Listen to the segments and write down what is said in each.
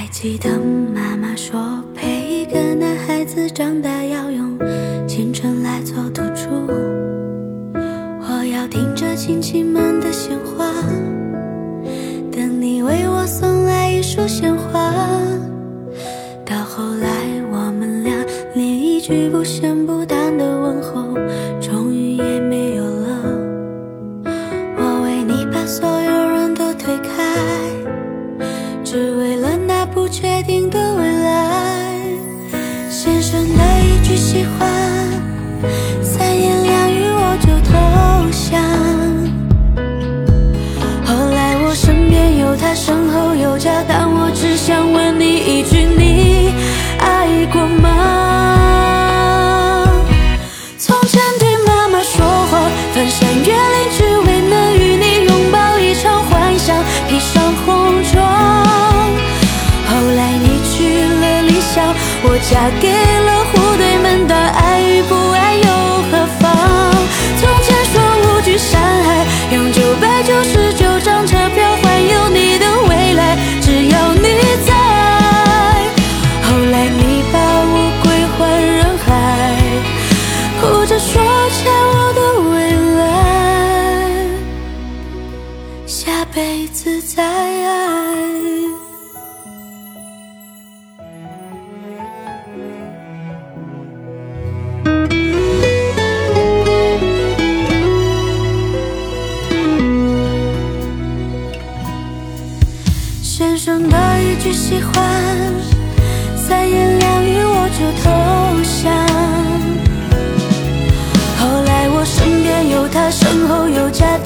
还记得妈妈说，陪一个男孩子长大要用青春来做赌注。我要听着亲戚们的闲话，等你为我送来一束鲜花。到后来，我们俩连一句不想确定的未来。先生的一句喜欢，三言两语我就投降。后来我身边有他，身后有家，但我只想问你一句：你嫁给了户对门当，爱与不爱又何妨？从前说无惧山海，用九百九十九张车票环游你的未来，只要你在。后来你把我归还人海，哭着说欠我的未来，下辈子再爱。先生的一句喜欢，三言两语我就投降。后来我身边有他，身后有家，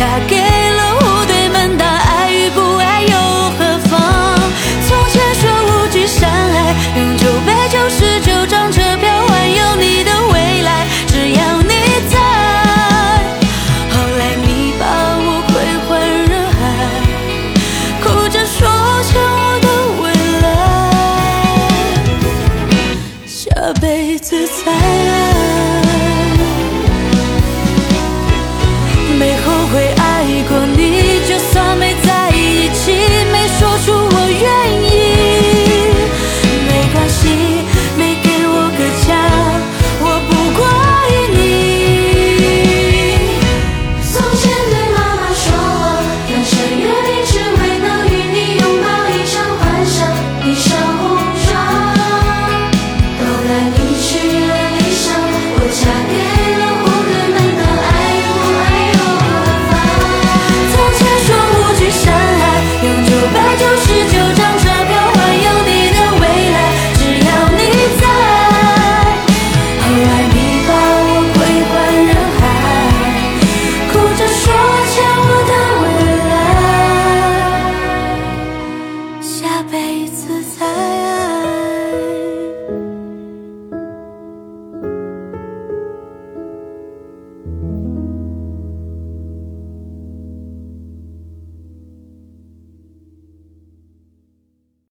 嫁给了户对门当，爱与不爱又何妨？从前说无惧山海，用九百九十九张车票环游你的未来，只要你在。后来你把我归还人海，哭着说欠我的未来，下辈子再爱。again.